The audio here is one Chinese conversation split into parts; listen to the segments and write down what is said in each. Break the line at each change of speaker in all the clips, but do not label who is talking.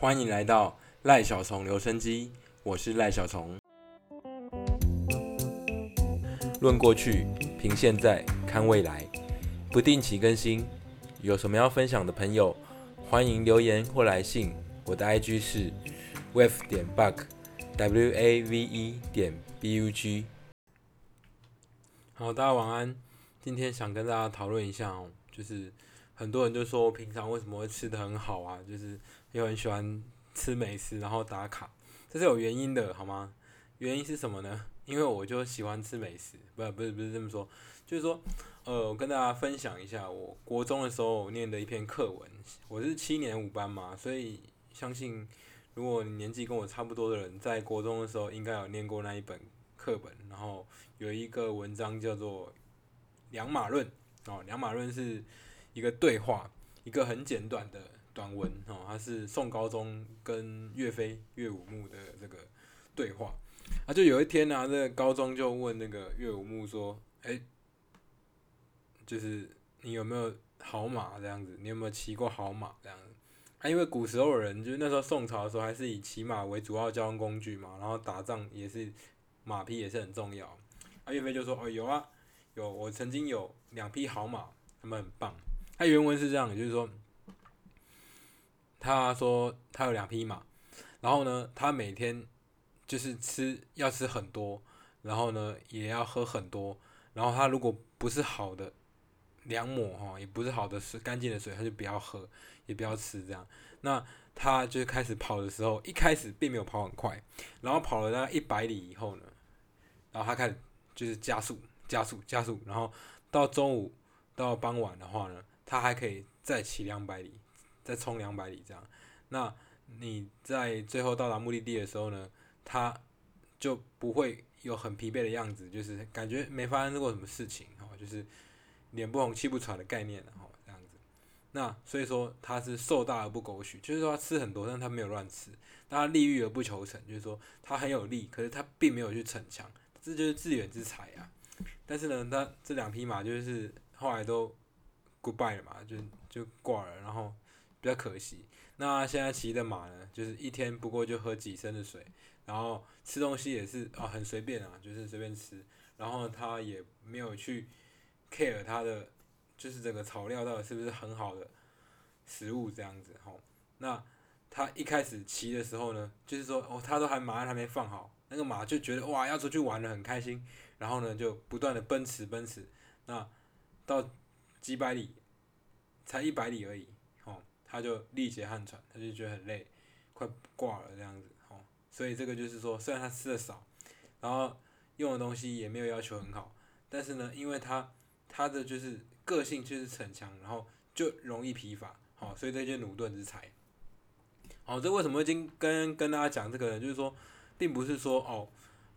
欢迎来到赖小虫留声机，我是赖小虫。论过去，凭现在，看未来，不定期更新。有什么要分享的朋友，欢迎留言或来信。我的 IG 是 wave 点 bug，w a v e 点 b u g。好，大家晚安。今天想跟大家讨论一下哦，就是很多人就说我平常为什么会吃的很好啊，就是又很喜欢吃美食，然后打卡，这是有原因的，好吗？原因是什么呢？因为我就喜欢吃美食，不，不是，不是这么说，就是说，呃，我跟大家分享一下，我国中的时候念的一篇课文，我是七年五班嘛，所以相信如果年纪跟我差不多的人，在国中的时候应该有念过那一本课本，然后有一个文章叫做。两马论哦，两马论是一个对话，一个很简短的短文哦，它是宋高宗跟岳飞岳武穆的这个对话。啊，就有一天呢，这个高宗就问那个岳武穆说：“哎，就是你有没有好马这样子？你有没有骑过好马这样子？”啊，因为古时候的人就是那时候宋朝的时候还是以骑马为主要交通工具嘛，然后打仗也是马匹也是很重要。啊，岳飞就说：“哦，有啊。”有，我曾经有两匹好马，他们很棒。他原文是这样的，就是说，他说他有两匹马，然后呢，他每天就是吃要吃很多，然后呢也要喝很多，然后他如果不是好的良抹哈，也不是好的水干净的水，他就不要喝，也不要吃这样。那他就开始跑的时候，一开始并没有跑很快，然后跑了大概一百里以后呢，然后他开始就是加速。加速加速，然后到中午到傍晚的话呢，它还可以再骑两百里，再冲两百里这样。那你在最后到达目的地的时候呢，它就不会有很疲惫的样子，就是感觉没发生过什么事情，哦，就是脸不红气不喘的概念，哦，这样子。那所以说它是瘦大而不苟许，就是说它吃很多，但它没有乱吃，它利欲而不求成，就是说它很有利，可是它并没有去逞强，这就是自远之才啊。但是呢，他这两匹马就是后来都 goodbye 了嘛，就就挂了，然后比较可惜。那现在骑的马呢，就是一天不过就喝几升的水，然后吃东西也是啊很随便啊，就是随便吃，然后他也没有去 care 他的就是这个草料到底是不是很好的食物这样子吼。那他一开始骑的时候呢，就是说哦，他都还马还没放好，那个马就觉得哇要出去玩了很开心。然后呢，就不断的奔驰奔驰，那到几百里，才一百里而已，哦，他就力竭汗喘，他就觉得很累，快挂了这样子，哦，所以这个就是说，虽然他吃的少，然后用的东西也没有要求很好，但是呢，因为他他的就是个性就是逞强，然后就容易疲乏，好，所以这就努顿之才。好，这为什么今跟跟大家讲这个呢？就是说，并不是说哦。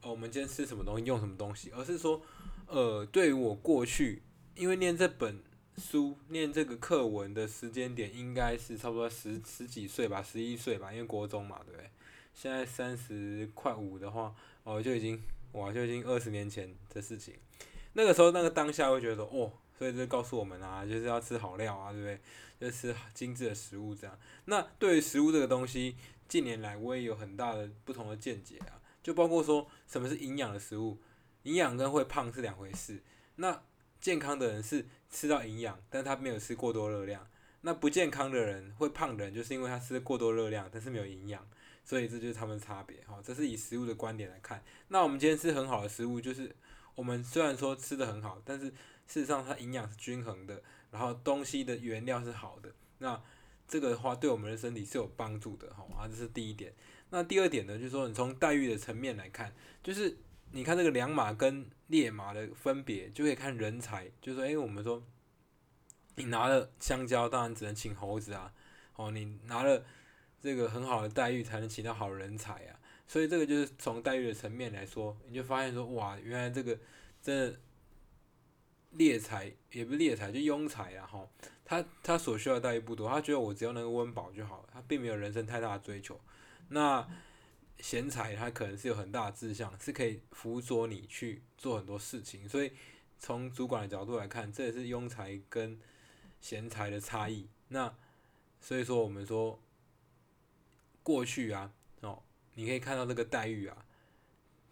哦，我们今天吃什么东西，用什么东西，而是说，呃，对于我过去，因为念这本书、念这个课文的时间点，应该是差不多十十几岁吧，十一岁吧，因为国中嘛，对不对？现在三十快五的话，哦，就已经，哇，就已经二十年前的事情。那个时候，那个当下会觉得，哦，所以这告诉我们啊，就是要吃好料啊，对不对？就吃精致的食物这样。那对于食物这个东西，近年来我也有很大的不同的见解啊。就包括说什么是营养的食物，营养跟会胖是两回事。那健康的人是吃到营养，但他没有吃过多热量。那不健康的人会胖的人，就是因为他吃过多热量，但是没有营养。所以这就是他们的差别。哈，这是以食物的观点来看。那我们今天吃很好的食物，就是我们虽然说吃的很好，但是事实上它营养是均衡的，然后东西的原料是好的。那这个的话对我们的身体是有帮助的。哈，啊，这是第一点。那第二点呢，就是说你从待遇的层面来看，就是你看这个良马跟劣马的分别，就可以看人才。就是说，哎，我们说你拿了香蕉，当然只能请猴子啊。哦，你拿了这个很好的待遇，才能请到好人才啊。所以这个就是从待遇的层面来说，你就发现说，哇，原来这个真的猎才也不是猎才，就庸才啊。哈，他他所需要的待遇不多，他觉得我只要能温饱就好了，他并没有人生太大的追求。那贤才他可能是有很大的志向，是可以辅佐你去做很多事情。所以从主管的角度来看，这也是庸才跟贤才的差异。那所以说我们说过去啊，哦，你可以看到这个待遇啊，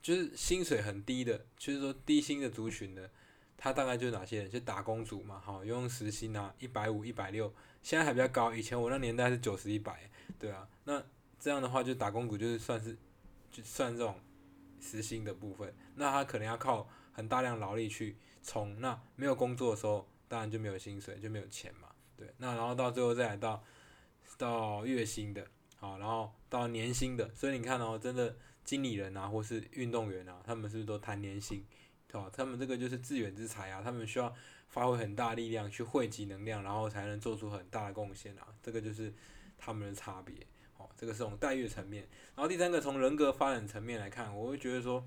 就是薪水很低的，就是说低薪的族群的，他大概就是哪些人？就打工族嘛，哈，用时薪啊，一百五、一百六，现在还比较高，以前我那年代是九十、一百，对啊，那这样的话就打工族就是算是就算这种时薪的部分，那他可能要靠很大量劳力去冲，那没有工作的时候，当然就没有薪水，就没有钱嘛，对，那然后到最后再来到到月薪的。好，然后到年薪的，所以你看哦，真的经理人啊，或是运动员啊，他们是不是都谈年薪？对？他们这个就是自远之才啊，他们需要发挥很大力量去汇集能量，然后才能做出很大的贡献啊。这个就是他们的差别。好，这个是从待遇层面。然后第三个从人格发展层面来看，我会觉得说，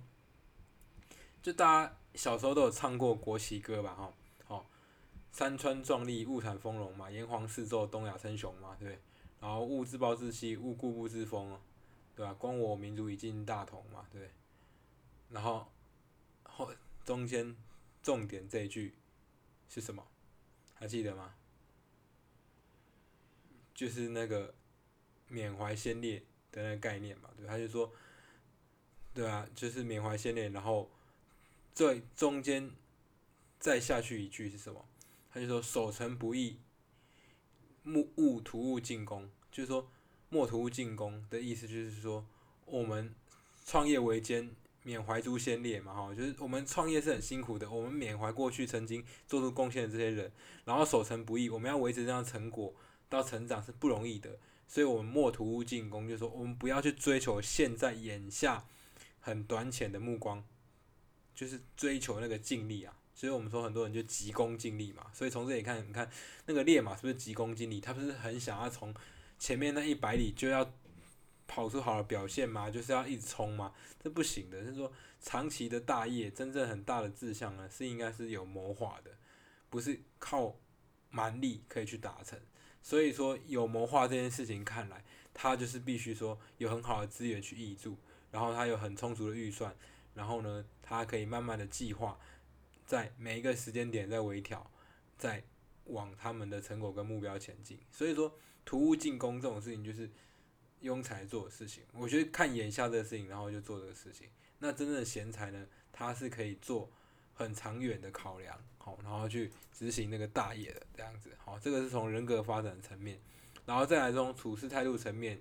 就大家小时候都有唱过国旗歌吧？哈，好，山川壮丽，物产丰隆嘛，炎黄四周，东亚称雄嘛，对不对？然后勿自暴自弃，勿固步自封，对吧？光我民族已经大同嘛，对。然后后中间重点这一句是什么？还记得吗？就是那个缅怀先烈的那个概念嘛，对，他就说，对啊，就是缅怀先烈，然后最中间再下去一句是什么？他就说守城不易。莫勿图勿进攻，就是说莫图勿进攻的意思，就是说我们创业维艰，缅怀诸先烈嘛，哈，就是我们创业是很辛苦的，我们缅怀过去曾经做出贡献的这些人，然后守成不易，我们要维持这样成果到成长是不容易的，所以我们莫图勿进攻，就是说我们不要去追求现在眼下很短浅的目光，就是追求那个尽力啊。所以我们说很多人就急功近利嘛，所以从这里看，你看那个烈马是不是急功近利？他不是很想要从前面那一百里就要跑出好的表现吗？就是要一直冲吗？这不行的。是说长期的大业，真正很大的志向呢，是应该是有谋划的，不是靠蛮力可以去达成。所以说有谋划这件事情，看来他就是必须说有很好的资源去挹注，然后他有很充足的预算，然后呢，他可以慢慢的计划。在每一个时间点在微调，在往他们的成果跟目标前进。所以说，图物进攻这种事情就是庸才做的事情。我觉得看眼下这个事情，然后就做这个事情。那真正的贤才呢，他是可以做很长远的考量，好，然后去执行那个大业的这样子。好，这个是从人格发展层面，然后再来这种处事态度层面，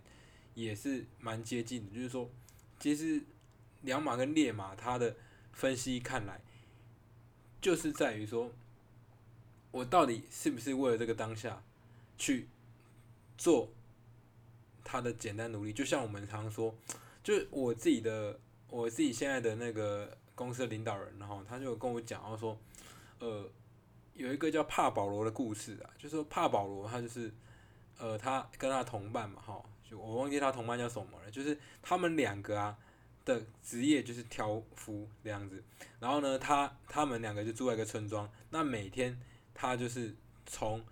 也是蛮接近的。就是说，其实两马跟烈马，他的分析看来。就是在于说，我到底是不是为了这个当下去做他的简单努力？就像我们常说，就是我自己的我自己现在的那个公司的领导人，然后他就跟我讲，然后说，呃，有一个叫帕保罗的故事啊，就说帕保罗他就是呃，他跟他同伴嘛，哈，就我忘记他同伴叫什么了，就是他们两个啊。的职业就是挑夫这样子，然后呢，他他们两个就住在一个村庄，那每天他就是从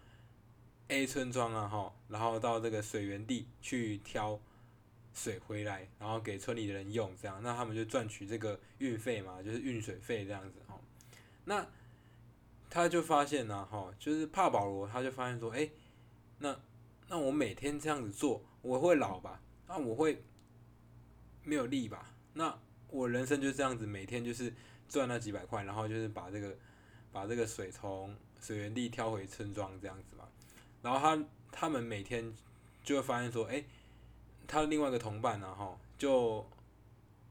A 村庄啊哈，然后到这个水源地去挑水回来，然后给村里的人用，这样，那他们就赚取这个运费嘛，就是运水费这样子哈。那他就发现呢哈，就是帕保罗他就发现说，哎，那那我每天这样子做，我会老吧？那我会没有力吧？那我人生就这样子，每天就是赚那几百块，然后就是把这个把这个水从水源地挑回村庄这样子嘛。然后他他们每天就会发现说，哎，他另外一个同伴呢，哈，就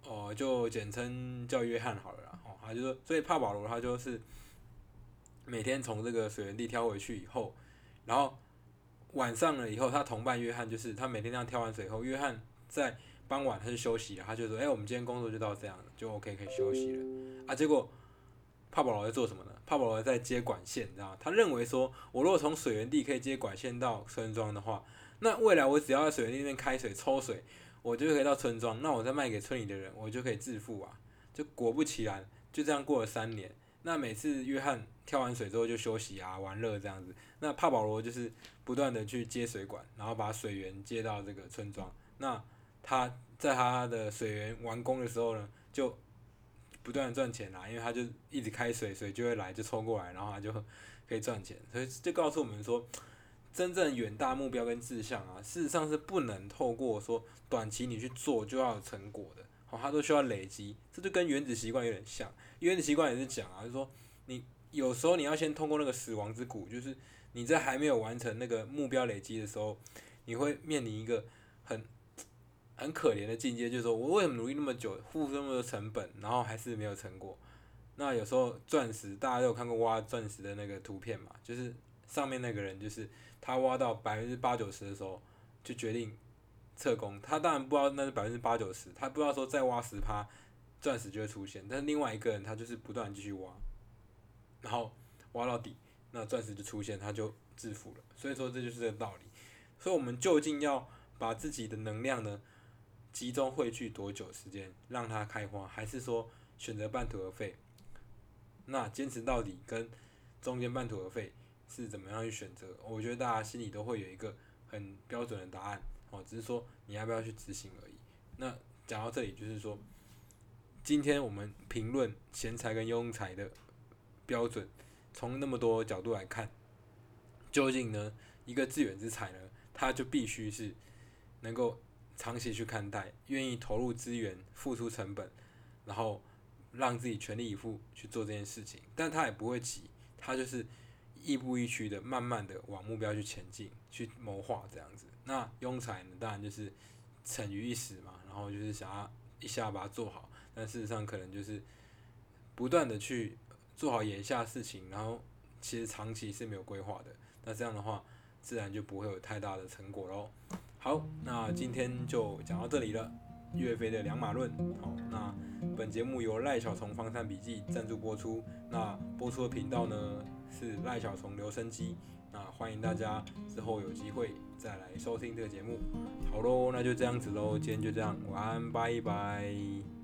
哦就简称叫约翰好了啦，哦，他就说，所以帕保罗他就是每天从这个水源地挑回去以后，然后晚上了以后，他同伴约翰就是他每天这样挑完水以后，约翰在。傍晚他就休息了，他就说：“哎，我们今天工作就到这样，就 OK 可以休息了。”啊，结果帕保罗在做什么呢？帕保罗在接管线，你知道吗他认为说，我如果从水源地可以接管线到村庄的话，那未来我只要在水源那边开水抽水，我就可以到村庄，那我再卖给村里的人，我就可以致富啊！就果不其然，就这样过了三年。那每次约翰跳完水之后就休息啊、玩乐这样子，那帕保罗就是不断的去接水管，然后把水源接到这个村庄。那他在他的水源完工的时候呢，就不断赚钱啦，因为他就一直开水，水就会来，就抽过来，然后他就可以赚钱。所以就告诉我们说，真正远大目标跟志向啊，事实上是不能透过说短期你去做就要有成果的，好，它都需要累积。这就跟原子习惯有点像，原子习惯也是讲啊，就是说你有时候你要先通过那个死亡之谷，就是你在还没有完成那个目标累积的时候，你会面临一个很很可怜的境界，就是说我为什么努力那么久，付出那么多成本，然后还是没有成果？那有时候钻石，大家都有看过挖钻石的那个图片嘛，就是上面那个人就是他挖到百分之八九十的时候，就决定撤工。他当然不知道那是百分之八九十，他不知道说再挖十趴，钻石就会出现。但是另外一个人他就是不断继续挖，然后挖到底，那钻石就出现，他就致富了。所以说这就是这个道理。所以我们究竟要把自己的能量呢集中汇聚多久时间让它开花，还是说选择半途而废？那坚持到底跟中间半途而废是怎么样去选择？我觉得大家心里都会有一个很标准的答案，哦，只是说你要不要去执行而已。那讲到这里，就是说，今天我们评论贤才跟庸才的标准，从那么多角度来看，究竟呢一个自远之才呢，他就必须是能够长期去看待，愿意投入资源、付出成本，然后。让自己全力以赴去做这件事情，但他也不会急，他就是亦步亦趋的，慢慢的往目标去前进，去谋划这样子。那庸才呢，当然就是逞于一时嘛，然后就是想要一下把它做好，但事实上可能就是不断的去做好眼下事情，然后其实长期是没有规划的。那这样的话，自然就不会有太大的成果喽。好，那今天就讲到这里了。岳飞的两马论，好，那本节目由赖小虫方山笔记赞助播出，那播出的频道呢是赖小虫留声机，那欢迎大家之后有机会再来收听这个节目，好喽，那就这样子喽，今天就这样，晚安，拜拜。